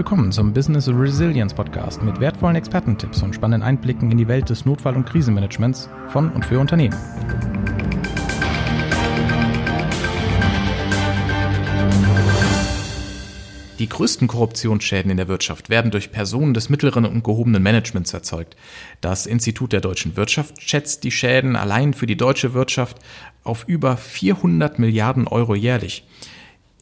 Willkommen zum Business Resilience Podcast mit wertvollen Expertentipps und spannenden Einblicken in die Welt des Notfall- und Krisenmanagements von und für Unternehmen. Die größten Korruptionsschäden in der Wirtschaft werden durch Personen des mittleren und gehobenen Managements erzeugt. Das Institut der deutschen Wirtschaft schätzt die Schäden allein für die deutsche Wirtschaft auf über 400 Milliarden Euro jährlich.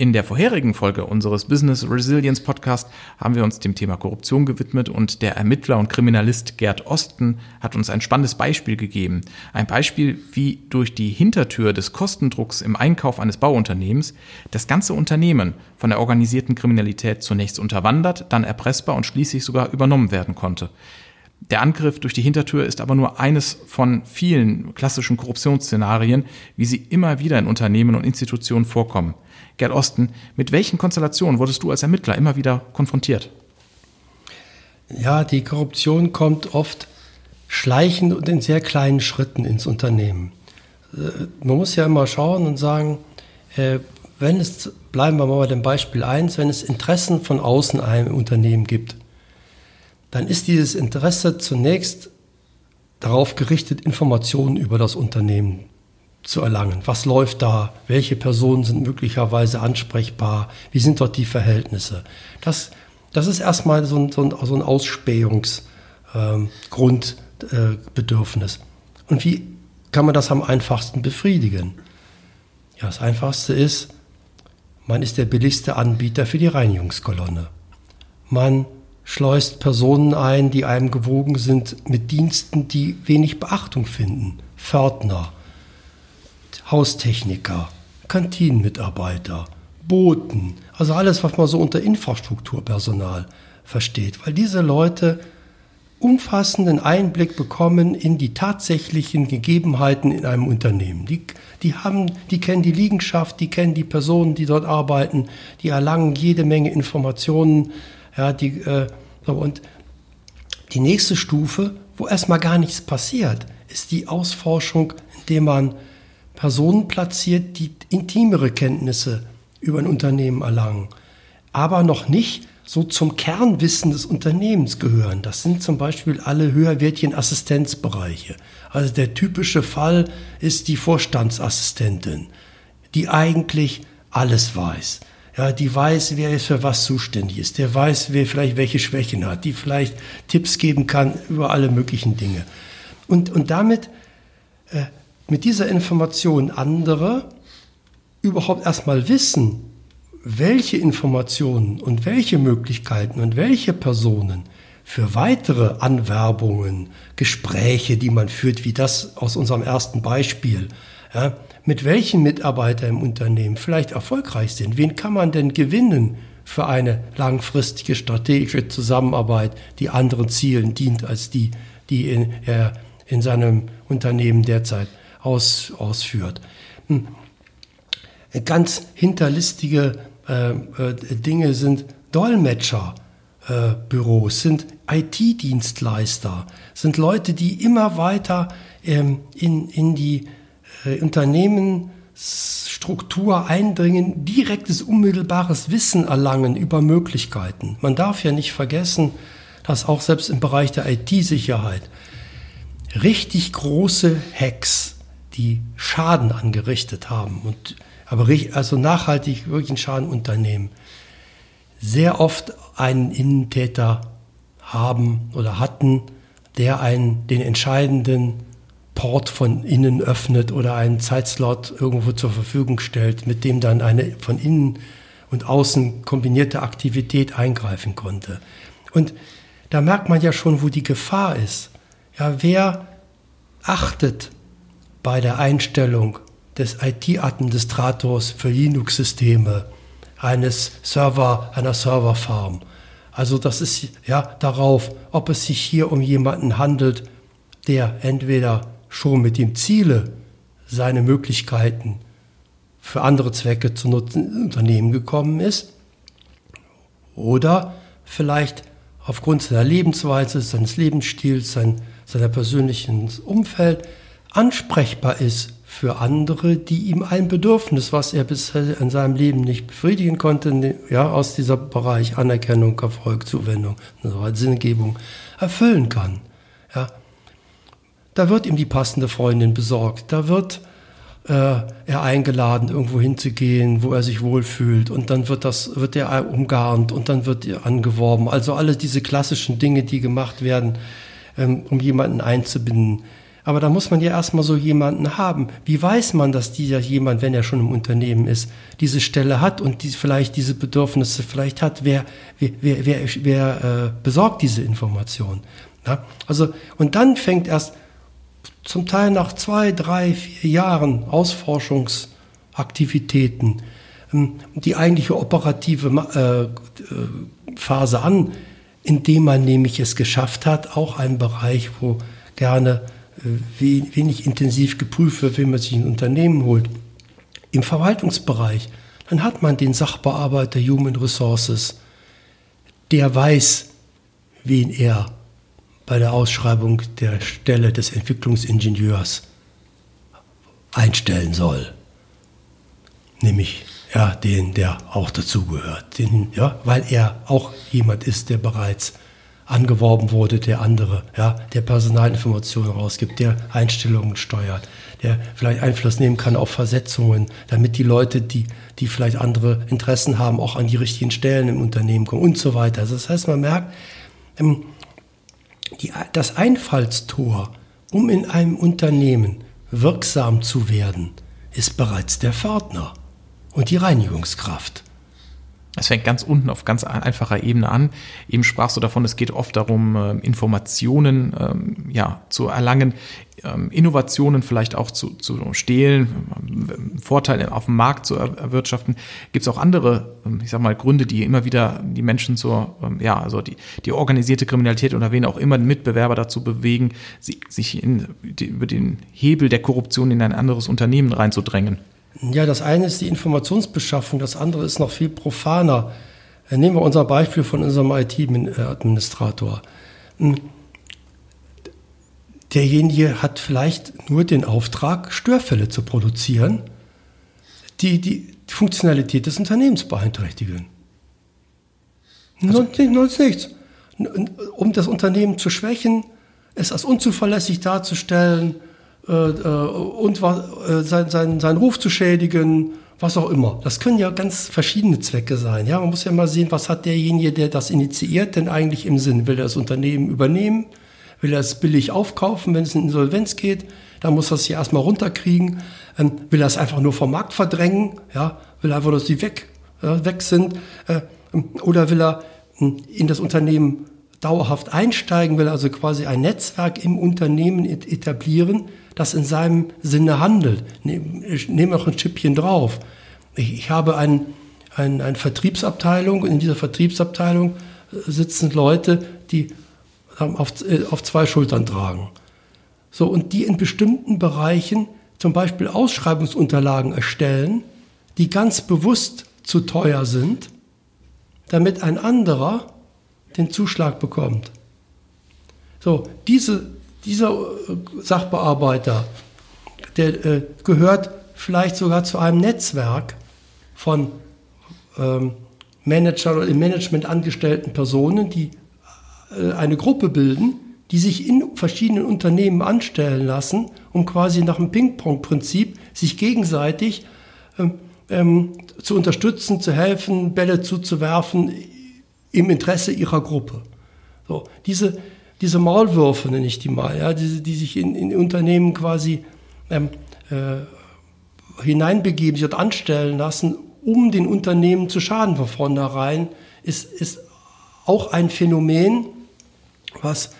In der vorherigen Folge unseres Business Resilience Podcast haben wir uns dem Thema Korruption gewidmet und der Ermittler und Kriminalist Gerd Osten hat uns ein spannendes Beispiel gegeben. Ein Beispiel, wie durch die Hintertür des Kostendrucks im Einkauf eines Bauunternehmens das ganze Unternehmen von der organisierten Kriminalität zunächst unterwandert, dann erpressbar und schließlich sogar übernommen werden konnte. Der Angriff durch die Hintertür ist aber nur eines von vielen klassischen Korruptionsszenarien, wie sie immer wieder in Unternehmen und Institutionen vorkommen. Gerd Osten, mit welchen Konstellationen wurdest du als Ermittler immer wieder konfrontiert? Ja, die Korruption kommt oft schleichend und in sehr kleinen Schritten ins Unternehmen. Äh, man muss ja immer schauen und sagen, äh, wenn es, bleiben wir mal bei dem Beispiel 1, wenn es Interessen von außen einem Unternehmen gibt, dann ist dieses Interesse zunächst darauf gerichtet, Informationen über das Unternehmen zu erlangen. Was läuft da? Welche Personen sind möglicherweise ansprechbar? Wie sind dort die Verhältnisse? Das, das ist erstmal so ein, so ein, so ein Ausspähungsgrundbedürfnis. Ähm, äh, Und wie kann man das am einfachsten befriedigen? Ja, das Einfachste ist, man ist der billigste Anbieter für die Reinigungskolonne. Man schleust Personen ein, die einem gewogen sind mit Diensten, die wenig Beachtung finden. Pförtner, Haustechniker, Kantinenmitarbeiter, Boten, also alles, was man so unter Infrastrukturpersonal versteht, weil diese Leute umfassenden Einblick bekommen in die tatsächlichen Gegebenheiten in einem Unternehmen. Die, die, haben, die kennen die Liegenschaft, die kennen die Personen, die dort arbeiten, die erlangen jede Menge Informationen. Ja, die, äh, und die nächste Stufe, wo erstmal gar nichts passiert, ist die Ausforschung, indem man Personen platziert, die intimere Kenntnisse über ein Unternehmen erlangen, aber noch nicht so zum Kernwissen des Unternehmens gehören. Das sind zum Beispiel alle höherwertigen Assistenzbereiche. Also der typische Fall ist die Vorstandsassistentin, die eigentlich alles weiß. Ja, die weiß, wer ist für was zuständig ist. Der weiß, wer vielleicht welche Schwächen hat, die vielleicht Tipps geben kann über alle möglichen Dinge. Und, und damit äh, mit dieser Information andere überhaupt erstmal wissen, welche Informationen und welche Möglichkeiten und welche Personen für weitere Anwerbungen, Gespräche, die man führt, wie das aus unserem ersten Beispiel, ja, mit welchen Mitarbeitern im Unternehmen vielleicht erfolgreich sind. Wen kann man denn gewinnen für eine langfristige strategische Zusammenarbeit, die anderen Zielen dient als die, die in, er in seinem Unternehmen derzeit aus, ausführt. Hm. Ganz hinterlistige äh, äh, Dinge sind Dolmetscherbüros, äh, sind IT-Dienstleister, sind Leute, die immer weiter ähm, in, in die äh, Unternehmensstruktur eindringen, direktes, unmittelbares Wissen erlangen über Möglichkeiten. Man darf ja nicht vergessen, dass auch selbst im Bereich der IT-Sicherheit richtig große Hacks die Schaden angerichtet haben und aber also nachhaltig wirklich einen Schaden unternehmen, sehr oft einen Innentäter haben oder hatten, der einen den entscheidenden Port von innen öffnet oder einen Zeitslot irgendwo zur Verfügung stellt, mit dem dann eine von innen und außen kombinierte Aktivität eingreifen konnte. Und da merkt man ja schon, wo die Gefahr ist. Ja, wer achtet bei der Einstellung des IT-Administrators für Linux-Systeme eines Server, einer Serverfarm. Also das ist ja darauf, ob es sich hier um jemanden handelt, der entweder schon mit dem Ziele, seine Möglichkeiten für andere Zwecke zu nutzen, Unternehmen gekommen ist, oder vielleicht aufgrund seiner Lebensweise, seines Lebensstils, sein, seiner persönlichen Umfeld ansprechbar ist für andere, die ihm ein Bedürfnis, was er bisher in seinem Leben nicht befriedigen konnte, ne, ja, aus dieser Bereich Anerkennung, Erfolg, Zuwendung, so weiter, Sinngebung, erfüllen kann. Ja. Da wird ihm die passende Freundin besorgt, da wird äh, er eingeladen, irgendwo hinzugehen, wo er sich wohlfühlt und dann wird das, wird er umgarnt und dann wird er angeworben. Also alle diese klassischen Dinge, die gemacht werden, ähm, um jemanden einzubinden aber da muss man ja erstmal so jemanden haben. Wie weiß man, dass dieser jemand, wenn er schon im Unternehmen ist, diese Stelle hat und die, vielleicht diese Bedürfnisse vielleicht hat? Wer, wer, wer, wer, wer äh, besorgt diese Information? Ja? Also, und dann fängt erst zum Teil nach zwei, drei, vier Jahren Ausforschungsaktivitäten ähm, die eigentliche operative äh, äh, Phase an, indem man nämlich es geschafft hat, auch einen Bereich, wo gerne wenig intensiv geprüft wird, wenn man sich ein Unternehmen holt. Im Verwaltungsbereich, dann hat man den Sachbearbeiter Human Resources, der weiß, wen er bei der Ausschreibung der Stelle des Entwicklungsingenieurs einstellen soll. Nämlich ja, den, der auch dazugehört. Ja, weil er auch jemand ist, der bereits angeworben wurde, der andere, ja, der Personalinformationen rausgibt, der Einstellungen steuert, der vielleicht Einfluss nehmen kann auf Versetzungen, damit die Leute, die, die vielleicht andere Interessen haben, auch an die richtigen Stellen im Unternehmen kommen und so weiter. Also das heißt, man merkt, ähm, die, das Einfallstor, um in einem Unternehmen wirksam zu werden, ist bereits der Pförtner und die Reinigungskraft. Es fängt ganz unten auf ganz einfacher Ebene an. Eben sprachst du davon, es geht oft darum, äh, Informationen ähm, ja, zu erlangen, ähm, Innovationen vielleicht auch zu, zu stehlen, ähm, Vorteile auf dem Markt zu erwirtschaften. Gibt es auch andere, ich sag mal, Gründe, die immer wieder die Menschen zur, ja, also die, die organisierte Kriminalität oder wen auch immer Mitbewerber dazu bewegen, sich in, über den Hebel der Korruption in ein anderes Unternehmen reinzudrängen? Ja, das eine ist die Informationsbeschaffung, das andere ist noch viel profaner. Äh, nehmen wir unser Beispiel von unserem IT-Administrator. Hm. Derjenige hat vielleicht nur den Auftrag, Störfälle zu produzieren, die die Funktionalität des Unternehmens beeinträchtigen. Also, Sonst nichts. Um das Unternehmen zu schwächen, es als unzuverlässig darzustellen, äh, äh, und äh, sein, sein, seinen Ruf zu schädigen, was auch immer. Das können ja ganz verschiedene Zwecke sein. Ja, man muss ja mal sehen, was hat derjenige, der das initiiert, denn eigentlich im Sinn? Will er das Unternehmen übernehmen? Will er es billig aufkaufen, wenn es in Insolvenz geht? Dann muss er es ja erstmal runterkriegen. Ähm, will er es einfach nur vom Markt verdrängen? Ja, will er einfach, dass die weg, äh, weg sind? Äh, oder will er äh, in das Unternehmen dauerhaft einsteigen, will also quasi ein Netzwerk im Unternehmen etablieren, das in seinem Sinne handelt. Ich nehme auch ein Chipchen drauf. Ich, habe ein, ein, eine Vertriebsabteilung und in dieser Vertriebsabteilung äh, sitzen Leute, die auf, äh, auf zwei Schultern tragen. So, und die in bestimmten Bereichen zum Beispiel Ausschreibungsunterlagen erstellen, die ganz bewusst zu teuer sind, damit ein anderer den Zuschlag bekommt. So, diese dieser äh, Sachbearbeiter, der äh, gehört vielleicht sogar zu einem Netzwerk von ähm, Managern oder im Management angestellten Personen, die äh, eine Gruppe bilden, die sich in verschiedenen Unternehmen anstellen lassen, um quasi nach dem Ping-Pong-Prinzip sich gegenseitig ähm, ähm, zu unterstützen, zu helfen, Bälle zuzuwerfen im Interesse ihrer Gruppe. So, diese, diese Maulwürfe, nenne ich die mal, ja, die, die sich in, in Unternehmen quasi ähm, äh, hineinbegeben, sich dort anstellen lassen, um den Unternehmen zu schaden von vornherein, ist, ist auch ein Phänomen, was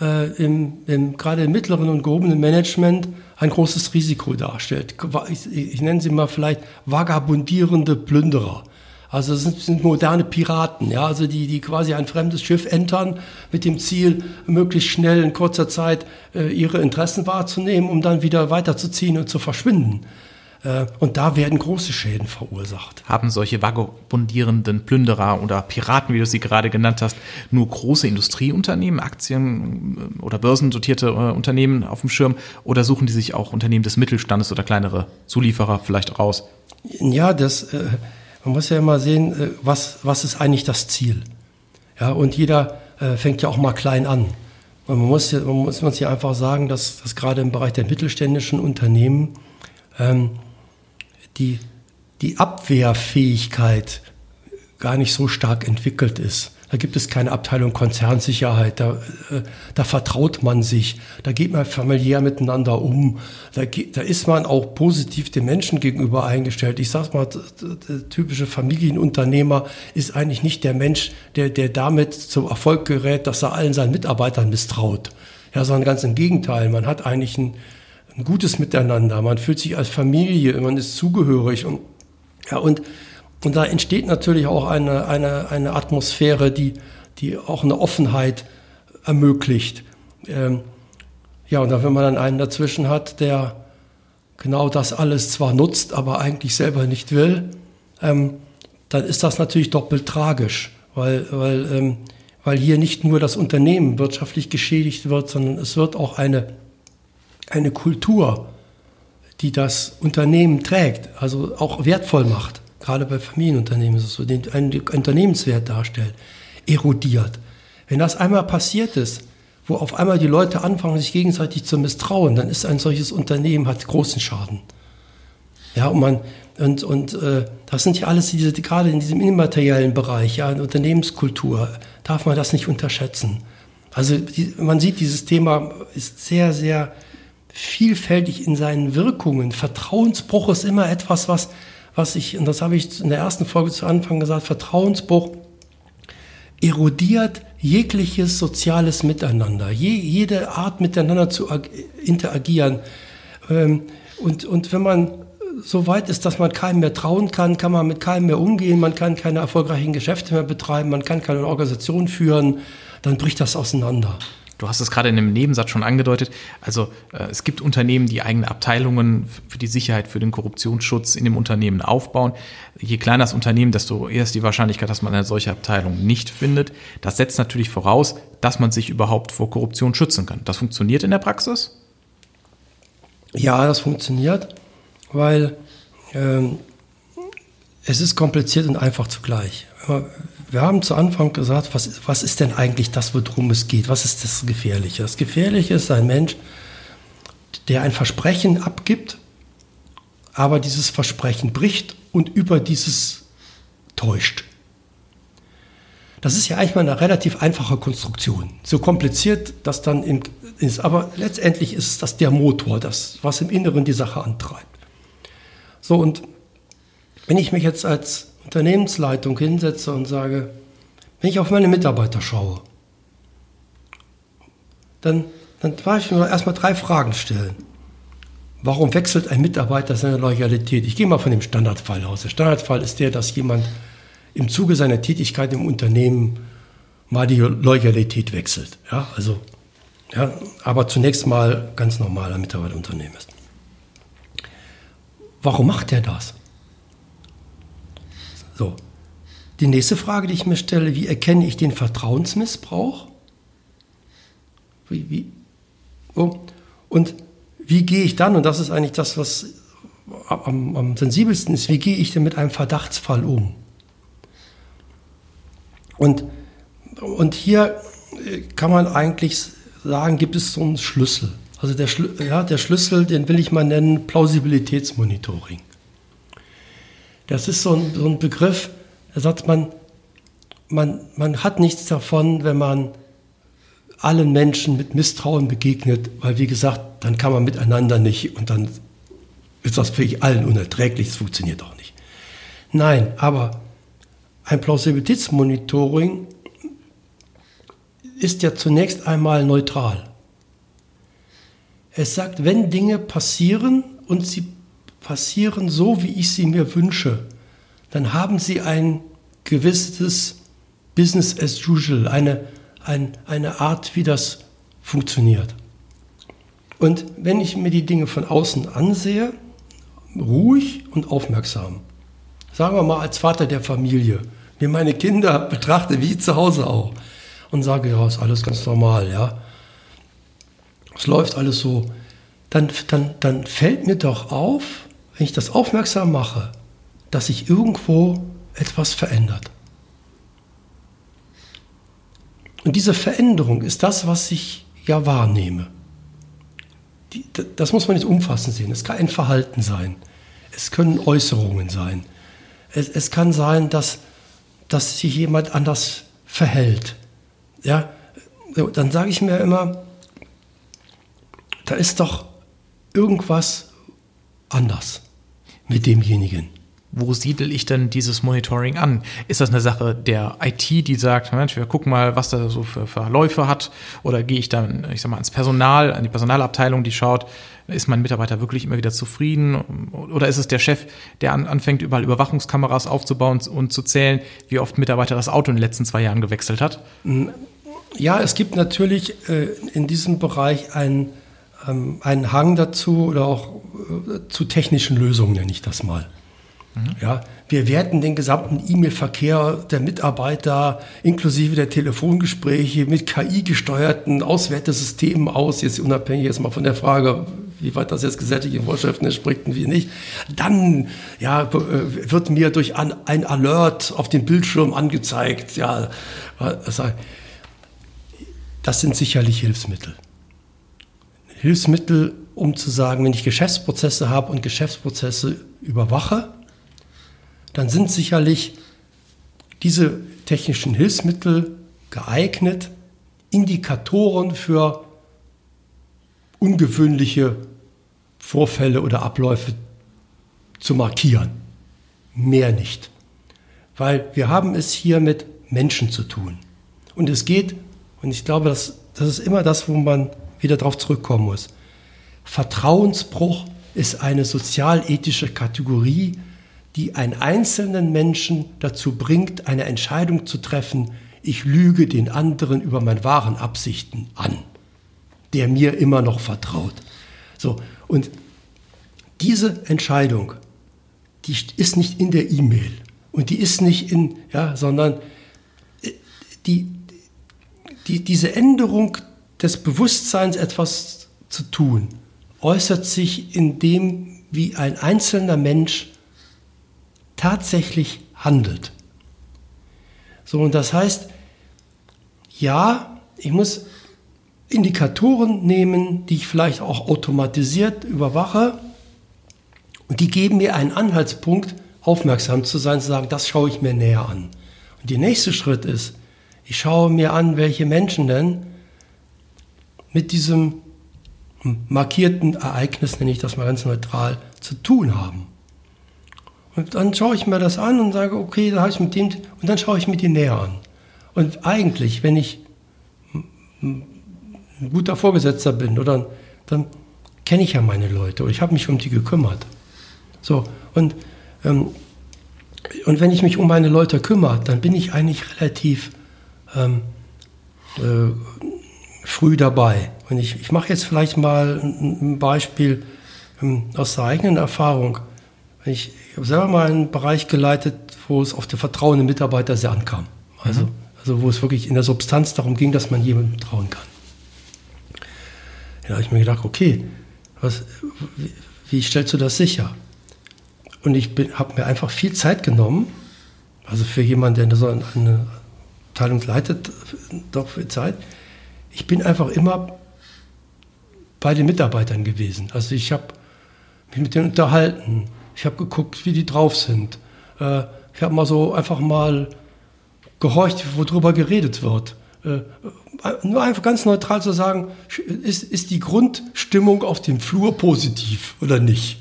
äh, im, im, gerade im mittleren und gehobenen Management ein großes Risiko darstellt. Ich, ich nenne sie mal vielleicht vagabundierende Plünderer. Also es sind, sind, moderne Piraten, ja, also die, die quasi ein fremdes Schiff entern mit dem Ziel, möglichst schnell in kurzer Zeit äh, ihre Interessen wahrzunehmen, um dann wieder weiterzuziehen und zu verschwinden. Äh, und da werden große Schäden verursacht. Haben solche vagabundierenden Plünderer oder Piraten, wie du sie gerade genannt hast, nur große Industrieunternehmen, Aktien äh, oder börsendotierte äh, Unternehmen auf dem Schirm oder suchen die sich auch Unternehmen des Mittelstandes oder kleinere Zulieferer vielleicht raus? Ja, das, man muss ja immer sehen, was, was ist eigentlich das Ziel? Ja, und jeder fängt ja auch mal klein an. Man muss, man muss man sich einfach sagen, dass, dass gerade im Bereich der mittelständischen Unternehmen ähm, die, die Abwehrfähigkeit gar nicht so stark entwickelt ist. Da gibt es keine Abteilung Konzernsicherheit, da, äh, da vertraut man sich, da geht man familiär miteinander um, da, da ist man auch positiv den Menschen gegenüber eingestellt. Ich sage mal, der typische Familienunternehmer ist eigentlich nicht der Mensch, der, der damit zum Erfolg gerät, dass er allen seinen Mitarbeitern misstraut. Ja, sondern ganz im Gegenteil, man hat eigentlich ein, ein gutes Miteinander, man fühlt sich als Familie, man ist zugehörig. Und, ja, und, und da entsteht natürlich auch eine, eine, eine Atmosphäre, die, die auch eine Offenheit ermöglicht. Ähm, ja, und wenn man dann einen dazwischen hat, der genau das alles zwar nutzt, aber eigentlich selber nicht will, ähm, dann ist das natürlich doppelt tragisch, weil, weil, ähm, weil hier nicht nur das Unternehmen wirtschaftlich geschädigt wird, sondern es wird auch eine eine Kultur, die das Unternehmen trägt, also auch wertvoll macht, gerade bei Familienunternehmen ist es so, den einen Unternehmenswert darstellt, erodiert. Wenn das einmal passiert ist, wo auf einmal die Leute anfangen, sich gegenseitig zu misstrauen, dann ist ein solches Unternehmen, hat großen Schaden. Ja, und man, und, und äh, das sind ja alles diese, gerade in diesem immateriellen Bereich, ja, in Unternehmenskultur, darf man das nicht unterschätzen. Also die, man sieht, dieses Thema ist sehr, sehr vielfältig in seinen Wirkungen. Vertrauensbruch ist immer etwas, was, was ich, und das habe ich in der ersten Folge zu Anfang gesagt, Vertrauensbruch erodiert jegliches soziales Miteinander, je, jede Art miteinander zu interagieren. Ähm, und, und wenn man so weit ist, dass man keinem mehr trauen kann, kann man mit keinem mehr umgehen, man kann keine erfolgreichen Geschäfte mehr betreiben, man kann keine Organisation führen, dann bricht das auseinander. Du hast es gerade in einem Nebensatz schon angedeutet. Also äh, es gibt Unternehmen, die eigene Abteilungen für die Sicherheit, für den Korruptionsschutz in dem Unternehmen aufbauen. Je kleiner das Unternehmen, desto eher ist die Wahrscheinlichkeit, dass man eine solche Abteilung nicht findet. Das setzt natürlich voraus, dass man sich überhaupt vor Korruption schützen kann. Das funktioniert in der Praxis? Ja, das funktioniert, weil ähm, es ist kompliziert und einfach zugleich wir haben zu Anfang gesagt, was, was ist denn eigentlich das, worum es geht? Was ist das Gefährliche? Das Gefährliche ist ein Mensch, der ein Versprechen abgibt, aber dieses Versprechen bricht und über dieses täuscht. Das ist ja eigentlich mal eine relativ einfache Konstruktion. So kompliziert das dann ist, aber letztendlich ist das der Motor, das, was im Inneren die Sache antreibt. So, und wenn ich mich jetzt als Unternehmensleitung hinsetze und sage, wenn ich auf meine Mitarbeiter schaue, dann, dann darf ich mir erstmal drei Fragen stellen. Warum wechselt ein Mitarbeiter seine Loyalität? Ich gehe mal von dem Standardfall aus. Der Standardfall ist der, dass jemand im Zuge seiner Tätigkeit im Unternehmen mal die Loyalität wechselt. Ja, also, ja, aber zunächst mal ganz normaler Mitarbeiter im Unternehmen ist. Warum macht er das? So. Die nächste Frage, die ich mir stelle, wie erkenne ich den Vertrauensmissbrauch? Wie, wie? Oh. Und wie gehe ich dann, und das ist eigentlich das, was am, am sensibelsten ist, wie gehe ich denn mit einem Verdachtsfall um? Und, und hier äh, kann man eigentlich sagen, gibt es so einen Schlüssel. Also der, ja, der Schlüssel, den will ich mal nennen, Plausibilitätsmonitoring. Das ist so ein, so ein Begriff, da sagt man, man, man hat nichts davon, wenn man allen Menschen mit Misstrauen begegnet, weil wie gesagt, dann kann man miteinander nicht und dann ist das für allen unerträglich, es funktioniert auch nicht. Nein, aber ein Plausibilitätsmonitoring ist ja zunächst einmal neutral. Es sagt, wenn Dinge passieren und sie passieren so, wie ich sie mir wünsche, dann haben sie ein gewisses Business as usual, eine, ein, eine Art, wie das funktioniert. Und wenn ich mir die Dinge von außen ansehe, ruhig und aufmerksam. Sagen wir mal als Vater der Familie, mir meine Kinder betrachte wie zu Hause auch und sage, ja, ist alles ganz normal, ja. Es läuft alles so. Dann, dann, dann fällt mir doch auf, wenn ich das aufmerksam mache, dass sich irgendwo etwas verändert. Und diese Veränderung ist das, was ich ja wahrnehme. Die, das muss man nicht umfassend sehen. Es kann ein Verhalten sein. Es können Äußerungen sein. Es, es kann sein, dass, dass sich jemand anders verhält. Ja, dann sage ich mir immer, da ist doch irgendwas anders mit demjenigen wo siedel ich denn dieses Monitoring an? Ist das eine Sache der IT, die sagt, Mensch, wir gucken mal, was da so für Verläufe hat? Oder gehe ich dann, ich sag mal, ans Personal, an die Personalabteilung, die schaut, ist mein Mitarbeiter wirklich immer wieder zufrieden? Oder ist es der Chef, der an, anfängt, überall Überwachungskameras aufzubauen und zu zählen, wie oft Mitarbeiter das Auto in den letzten zwei Jahren gewechselt hat? Ja, es gibt natürlich äh, in diesem Bereich einen, ähm, einen Hang dazu oder auch äh, zu technischen Lösungen, nenne ich das mal. Mhm. Ja, wir werten den gesamten E-Mail-Verkehr der Mitarbeiter inklusive der Telefongespräche mit KI-gesteuerten Auswertesystemen aus, jetzt unabhängig jetzt mal von der Frage, wie weit das jetzt gesetzliche Vorschriften entspricht und wie nicht. Dann ja, äh, wird mir durch ein Alert auf dem Bildschirm angezeigt. Ja, das sind sicherlich Hilfsmittel. Hilfsmittel, um zu sagen, wenn ich Geschäftsprozesse habe und Geschäftsprozesse überwache, dann sind sicherlich diese technischen Hilfsmittel geeignet, Indikatoren für ungewöhnliche Vorfälle oder Abläufe zu markieren. Mehr nicht. Weil wir haben es hier mit Menschen zu tun. Und es geht, und ich glaube, das, das ist immer das, wo man wieder darauf zurückkommen muss. Vertrauensbruch ist eine sozialethische Kategorie, die einen einzelnen Menschen dazu bringt, eine Entscheidung zu treffen, ich lüge den anderen über meine wahren Absichten an, der mir immer noch vertraut. So, und diese Entscheidung, die ist nicht in der E-Mail und die ist nicht in, ja, sondern äh, die, die, diese Änderung des Bewusstseins, etwas zu tun, äußert sich in dem, wie ein einzelner Mensch tatsächlich handelt. So, und das heißt, ja, ich muss Indikatoren nehmen, die ich vielleicht auch automatisiert überwache und die geben mir einen Anhaltspunkt, aufmerksam zu sein, zu sagen, das schaue ich mir näher an. Und der nächste Schritt ist, ich schaue mir an, welche Menschen denn mit diesem markierten Ereignis, nenne ich das mal ganz neutral, zu tun haben. Und dann schaue ich mir das an und sage, okay, da habe ich mit dem, und dann schaue ich mir die näher an. Und eigentlich, wenn ich ein guter Vorgesetzter bin, oder dann kenne ich ja meine Leute und ich habe mich um die gekümmert. So, und, ähm, und wenn ich mich um meine Leute kümmere, dann bin ich eigentlich relativ ähm, äh, früh dabei. Und ich, ich mache jetzt vielleicht mal ein, Beispiel ähm, aus der eigenen Erfahrung. Ich, ich habe selber mal einen Bereich geleitet, wo es auf den Vertrauen der Mitarbeiter sehr ankam. Also, mhm. also wo es wirklich in der Substanz darum ging, dass man jemandem trauen kann. Da habe ich mir gedacht, okay, was, wie, wie stellst du das sicher? Und ich habe mir einfach viel Zeit genommen, also für jemanden, der so eine Abteilung leitet, doch viel Zeit. Ich bin einfach immer bei den Mitarbeitern gewesen. Also ich habe mich mit denen unterhalten. Ich habe geguckt, wie die drauf sind. Äh, ich habe mal so einfach mal gehorcht, worüber geredet wird. Äh, nur einfach ganz neutral zu sagen, ist, ist die Grundstimmung auf dem Flur positiv oder nicht?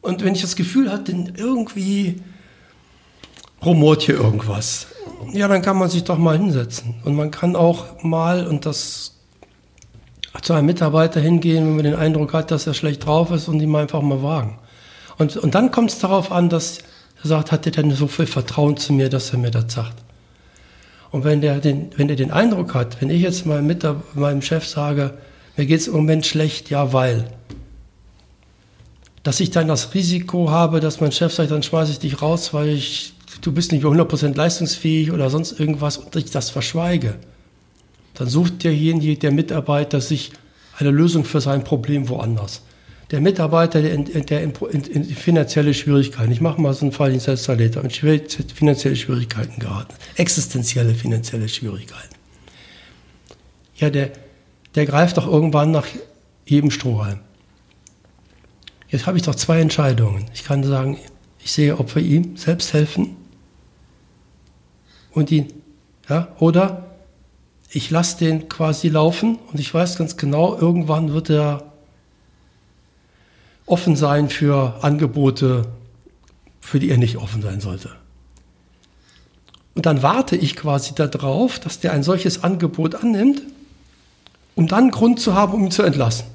Und wenn ich das Gefühl hatte, irgendwie rumort hier irgendwas, ja, dann kann man sich doch mal hinsetzen. Und man kann auch mal, und das zu einem Mitarbeiter hingehen, wenn man den Eindruck hat, dass er schlecht drauf ist und ihm einfach mal wagen. Und, und dann kommt es darauf an, dass er sagt, hat er denn so viel Vertrauen zu mir, dass er mir das sagt. Und wenn der den, wenn der den Eindruck hat, wenn ich jetzt mal mit meinem Chef sage, mir geht es im Moment schlecht, ja, weil, dass ich dann das Risiko habe, dass mein Chef sagt, dann schmeiße ich dich raus, weil ich, du bist nicht mehr 100% leistungsfähig oder sonst irgendwas und ich das verschweige. Dann sucht derjenige, der Mitarbeiter, sich eine Lösung für sein Problem woanders. Der Mitarbeiter, der in, der in, in, in finanzielle Schwierigkeiten, ich mache mal so einen Fall in Salzaleta, mit finanzielle Schwierigkeiten geraten, existenzielle finanzielle Schwierigkeiten. Ja, der, der greift doch irgendwann nach jedem Strohhalm. Jetzt habe ich doch zwei Entscheidungen. Ich kann sagen, ich sehe, ob wir ihm selbst helfen und ihn, ja, oder ich lasse den quasi laufen und ich weiß ganz genau, irgendwann wird er offen sein für Angebote, für die er nicht offen sein sollte. Und dann warte ich quasi darauf, dass der ein solches Angebot annimmt, um dann Grund zu haben, um ihn zu entlassen.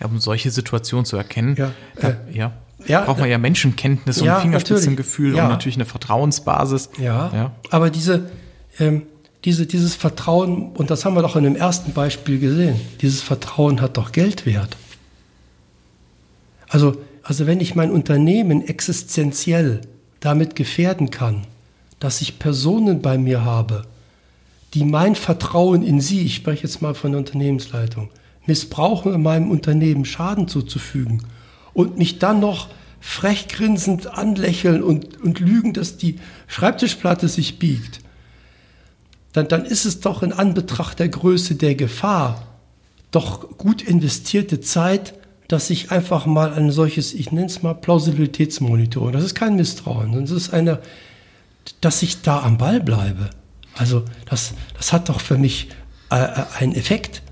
Ja, um solche Situationen zu erkennen, ja, äh, ja. Ja braucht man ja Menschenkenntnis ja, und Fingerspitzengefühl ja. und natürlich eine Vertrauensbasis. Ja, aber diese, ähm, diese, dieses Vertrauen, und das haben wir doch in dem ersten Beispiel gesehen, dieses Vertrauen hat doch Geld wert. Also, also wenn ich mein Unternehmen existenziell damit gefährden kann, dass ich Personen bei mir habe, die mein Vertrauen in sie, ich spreche jetzt mal von der Unternehmensleitung, missbrauchen, in meinem Unternehmen Schaden zuzufügen und mich dann noch frech grinsend anlächeln und, und lügen, dass die Schreibtischplatte sich biegt, dann, dann ist es doch in Anbetracht der Größe der Gefahr doch gut investierte Zeit, dass ich einfach mal ein solches, ich nenne es mal Plausibilitätsmonitoring, das ist kein Misstrauen, das ist eine, dass ich da am Ball bleibe. Also das, das hat doch für mich äh, äh einen Effekt.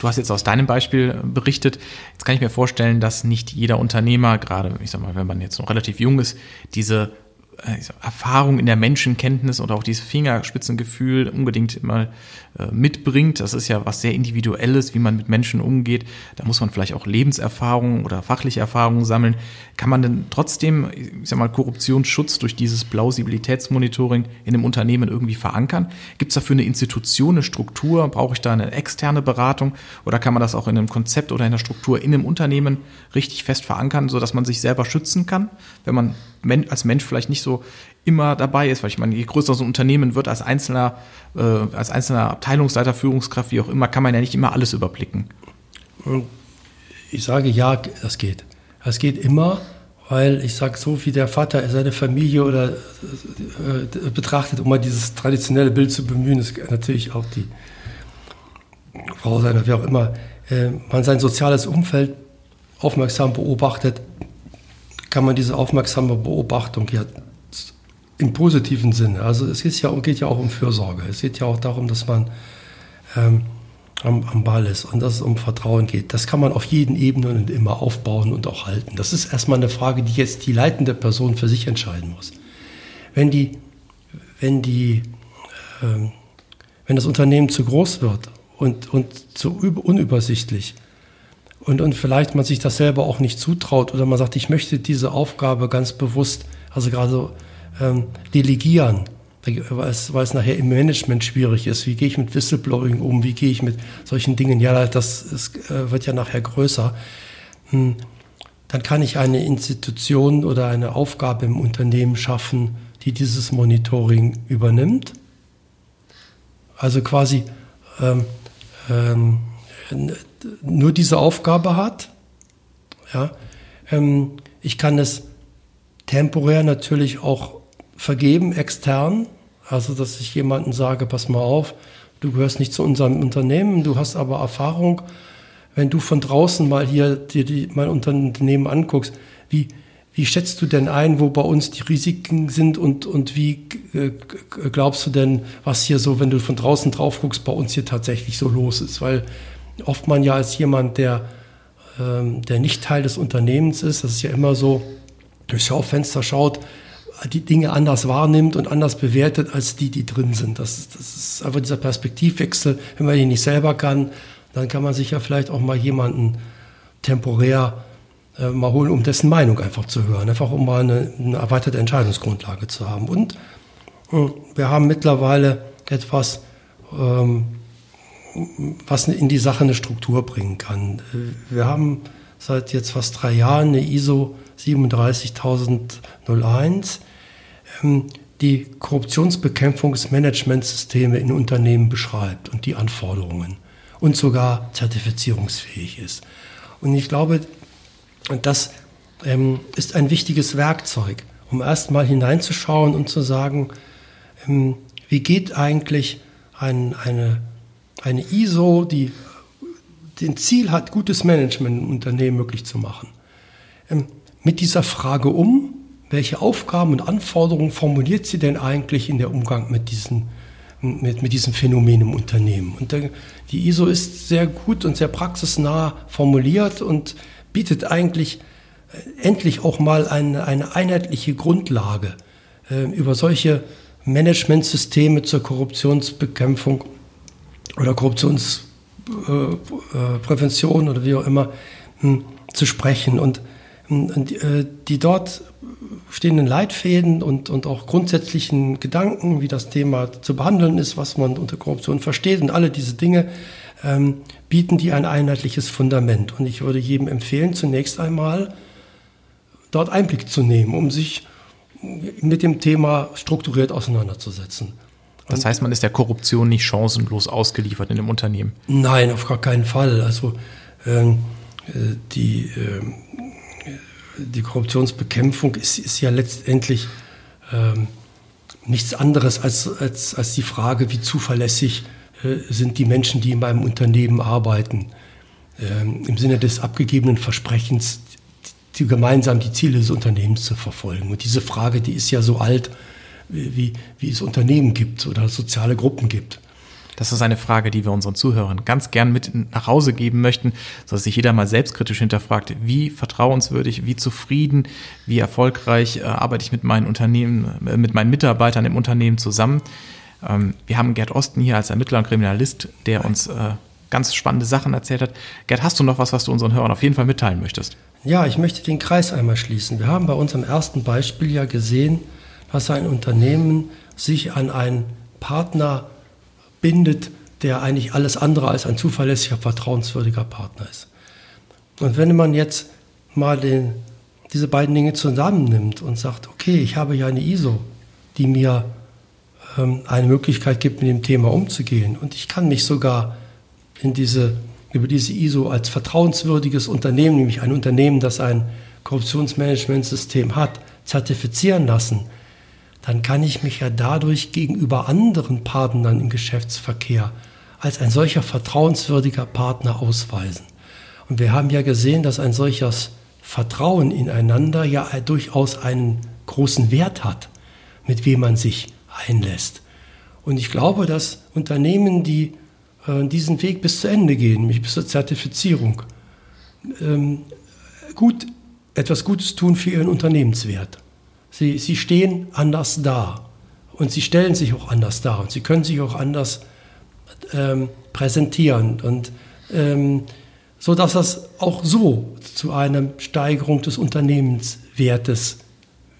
Du hast jetzt aus deinem Beispiel berichtet. Jetzt kann ich mir vorstellen, dass nicht jeder Unternehmer, gerade, ich sag mal, wenn man jetzt noch relativ jung ist, diese äh, Erfahrung in der Menschenkenntnis oder auch dieses Fingerspitzengefühl unbedingt mal äh, mitbringt. Das ist ja was sehr Individuelles, wie man mit Menschen umgeht. Da muss man vielleicht auch Lebenserfahrungen oder fachliche Erfahrungen sammeln. Kann man denn trotzdem, ich sag mal, Korruptionsschutz durch dieses Plausibilitätsmonitoring in einem Unternehmen irgendwie verankern? Gibt es dafür eine Institution, eine Struktur? Brauche ich da eine externe Beratung? Oder kann man das auch in einem Konzept oder in einer Struktur in einem Unternehmen richtig fest verankern, sodass man sich selber schützen kann, wenn man als Mensch vielleicht nicht so immer dabei ist, weil ich meine, je größer so ein Unternehmen wird als einzelner, äh, als einzelner Abteilungsleiter, Führungskraft, wie auch immer, kann man ja nicht immer alles überblicken. Ich sage ja, das geht. Das geht immer, weil ich sage so, wie der Vater seine Familie oder äh, betrachtet, um mal dieses traditionelle Bild zu bemühen, ist natürlich auch die Frau sein wie auch immer, äh, man sein soziales Umfeld aufmerksam beobachtet, kann man diese aufmerksame Beobachtung ja im positiven Sinne. Also es ist ja, geht ja auch um Fürsorge. Es geht ja auch darum, dass man ähm, am, am, Ball ist und dass es um Vertrauen geht. Das kann man auf jeden Ebenen und immer aufbauen und auch halten. Das ist erstmal eine Frage, die jetzt die leitende Person für sich entscheiden muss. Wenn die, wenn die, ähm, wenn das Unternehmen zu groß wird und, und zu unübersichtlich, und, und vielleicht man sich das selber auch nicht zutraut oder man sagt, ich möchte diese Aufgabe ganz bewusst, also gerade ähm, delegieren, weil es, weil es nachher im Management schwierig ist. Wie gehe ich mit Whistleblowing um? Wie gehe ich mit solchen Dingen? Ja, das ist, äh, wird ja nachher größer. Hm, dann kann ich eine Institution oder eine Aufgabe im Unternehmen schaffen, die dieses Monitoring übernimmt. Also quasi ähm, ähm, nur diese Aufgabe hat. Ja, ähm, ich kann es temporär natürlich auch vergeben, extern. Also, dass ich jemanden sage, pass mal auf, du gehörst nicht zu unserem Unternehmen, du hast aber Erfahrung. Wenn du von draußen mal hier dir die, mein Unternehmen anguckst, wie, wie schätzt du denn ein, wo bei uns die Risiken sind und, und wie äh, glaubst du denn, was hier so, wenn du von draußen drauf guckst, bei uns hier tatsächlich so los ist? Weil oft man ja als jemand, der, ähm, der nicht Teil des Unternehmens ist, das ist ja immer so, durchs Schaufenster schaut, die Dinge anders wahrnimmt und anders bewertet als die, die drin sind. Das, das ist einfach dieser Perspektivwechsel. Wenn man ihn nicht selber kann, dann kann man sich ja vielleicht auch mal jemanden temporär äh, mal holen, um dessen Meinung einfach zu hören. Einfach um mal eine, eine erweiterte Entscheidungsgrundlage zu haben. Und äh, wir haben mittlerweile etwas, ähm, was in die Sache eine Struktur bringen kann. Wir haben seit jetzt fast drei Jahren eine ISO 37001, ähm, die Korruptionsbekämpfungsmanagementsysteme in Unternehmen beschreibt und die Anforderungen und sogar zertifizierungsfähig ist. Und ich glaube, das ähm, ist ein wichtiges Werkzeug, um erstmal hineinzuschauen und zu sagen, ähm, wie geht eigentlich ein, eine, eine ISO, die den Ziel hat, gutes Management im Unternehmen möglich zu machen, ähm, mit dieser Frage um, welche Aufgaben und Anforderungen formuliert sie denn eigentlich in der Umgang mit diesen, mit, mit diesem Phänomen im Unternehmen? Und der, die ISO ist sehr gut und sehr praxisnah formuliert und bietet eigentlich äh, endlich auch mal eine, eine einheitliche Grundlage äh, über solche Managementsysteme zur Korruptionsbekämpfung oder Korruptionsprävention oder wie auch immer hm, zu sprechen. Und, hm, äh, die dort stehenden Leitfäden und, und auch grundsätzlichen Gedanken, wie das Thema zu behandeln ist, was man unter Korruption versteht und alle diese Dinge, ähm, bieten die ein einheitliches Fundament. Und ich würde jedem empfehlen, zunächst einmal dort Einblick zu nehmen, um sich mit dem Thema strukturiert auseinanderzusetzen. Das heißt, man ist der Korruption nicht chancenlos ausgeliefert in dem Unternehmen? Nein, auf gar keinen Fall. Also äh, die, äh, die Korruptionsbekämpfung ist, ist ja letztendlich ähm, nichts anderes als, als, als die Frage, wie zuverlässig äh, sind die Menschen, die in meinem Unternehmen arbeiten. Ähm, Im Sinne des abgegebenen Versprechens, die gemeinsam die Ziele des Unternehmens zu verfolgen. Und diese Frage, die ist ja so alt, wie, wie es Unternehmen gibt oder soziale Gruppen gibt. Das ist eine Frage, die wir unseren Zuhörern ganz gern mit nach Hause geben möchten, sodass sich jeder mal selbstkritisch hinterfragt, wie vertrauenswürdig, wie zufrieden, wie erfolgreich äh, arbeite ich mit meinen Unternehmen, äh, mit meinen Mitarbeitern im Unternehmen zusammen. Ähm, wir haben Gerd Osten hier als Ermittler und Kriminalist, der uns äh, ganz spannende Sachen erzählt hat. Gerd, hast du noch was, was du unseren Hörern auf jeden Fall mitteilen möchtest? Ja, ich möchte den Kreis einmal schließen. Wir haben bei unserem ersten Beispiel ja gesehen, dass ein Unternehmen sich an einen Partner bindet, der eigentlich alles andere als ein zuverlässiger, vertrauenswürdiger Partner ist. Und wenn man jetzt mal den, diese beiden Dinge zusammennimmt und sagt, okay, ich habe ja eine ISO, die mir ähm, eine Möglichkeit gibt, mit dem Thema umzugehen und ich kann mich sogar in diese über diese ISO als vertrauenswürdiges Unternehmen, nämlich ein Unternehmen, das ein Korruptionsmanagementsystem hat, zertifizieren lassen, dann kann ich mich ja dadurch gegenüber anderen Partnern im Geschäftsverkehr als ein solcher vertrauenswürdiger Partner ausweisen. Und wir haben ja gesehen, dass ein solches Vertrauen ineinander ja durchaus einen großen Wert hat, mit wem man sich einlässt. Und ich glaube, dass Unternehmen, die äh, diesen Weg bis zu Ende gehen, nämlich bis zur Zertifizierung, ähm, gut, etwas Gutes tun für ihren Unternehmenswert. Sie, sie stehen anders da und sie stellen sich auch anders dar und sie können sich auch anders ähm, präsentieren und ähm, so dass das auch so zu einer Steigerung des Unternehmenswertes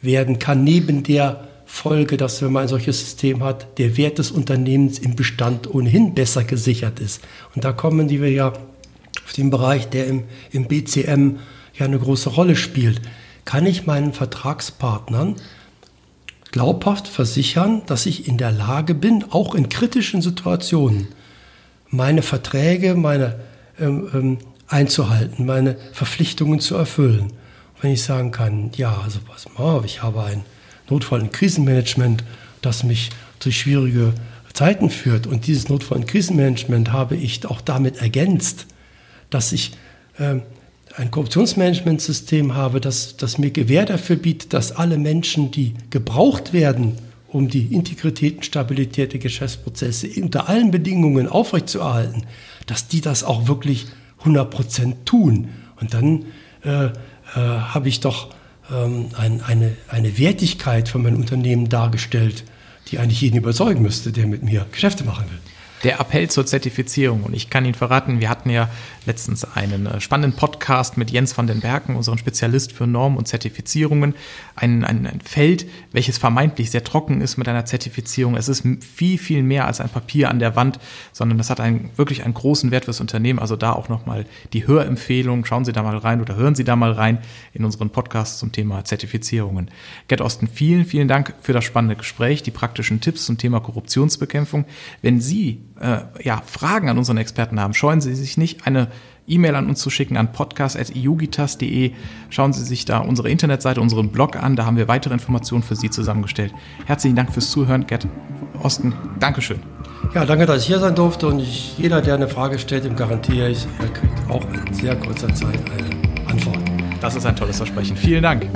werden kann, neben der Folge, dass wenn man ein solches System hat, der Wert des Unternehmens im Bestand ohnehin besser gesichert ist. Und da kommen wir ja auf den Bereich, der im, im BCM ja eine große Rolle spielt. Kann ich meinen Vertragspartnern glaubhaft versichern, dass ich in der Lage bin, auch in kritischen Situationen meine Verträge, meine ähm, ähm, einzuhalten, meine Verpflichtungen zu erfüllen. Wenn ich sagen kann, ja, also pass mal ich habe ein Notfall- und Krisenmanagement, das mich durch schwierige Zeiten führt. Und dieses Notfall- und Krisenmanagement habe ich auch damit ergänzt, dass ich äh, ein Korruptionsmanagementsystem habe, das, das mir Gewähr dafür bietet, dass alle Menschen, die gebraucht werden, um die Integrität und Stabilität der Geschäftsprozesse unter allen Bedingungen aufrechtzuerhalten, dass die das auch wirklich 100 Prozent tun. Und dann äh, äh, habe ich doch ähm, ein, eine, eine Wertigkeit von meinem Unternehmen dargestellt, die eigentlich jeden überzeugen müsste, der mit mir Geschäfte machen will. Der Appell zur Zertifizierung. Und ich kann Ihnen verraten, wir hatten ja letztens einen äh, spannenden Podcast mit Jens van den Berken, unserem Spezialist für Normen und Zertifizierungen. Ein, ein, ein Feld, welches vermeintlich sehr trocken ist mit einer Zertifizierung. Es ist viel, viel mehr als ein Papier an der Wand, sondern das hat einen, wirklich einen großen Wert fürs Unternehmen. Also da auch nochmal die Hörempfehlung. Schauen Sie da mal rein oder hören Sie da mal rein in unseren Podcast zum Thema Zertifizierungen. Gerd Osten, vielen, vielen Dank für das spannende Gespräch, die praktischen Tipps zum Thema Korruptionsbekämpfung. Wenn Sie äh, ja, Fragen an unseren Experten haben, scheuen Sie sich nicht, eine E-Mail an uns zu schicken an podcast.iugitas.de. Schauen Sie sich da unsere Internetseite, unseren Blog an. Da haben wir weitere Informationen für Sie zusammengestellt. Herzlichen Dank fürs Zuhören, Gerd Osten. Dankeschön. Ja, danke, dass ich hier sein durfte. Und ich, jeder, der eine Frage stellt, dem garantiere ich, er kriegt auch in sehr kurzer Zeit eine Antwort. Das ist ein tolles Versprechen. Vielen Dank.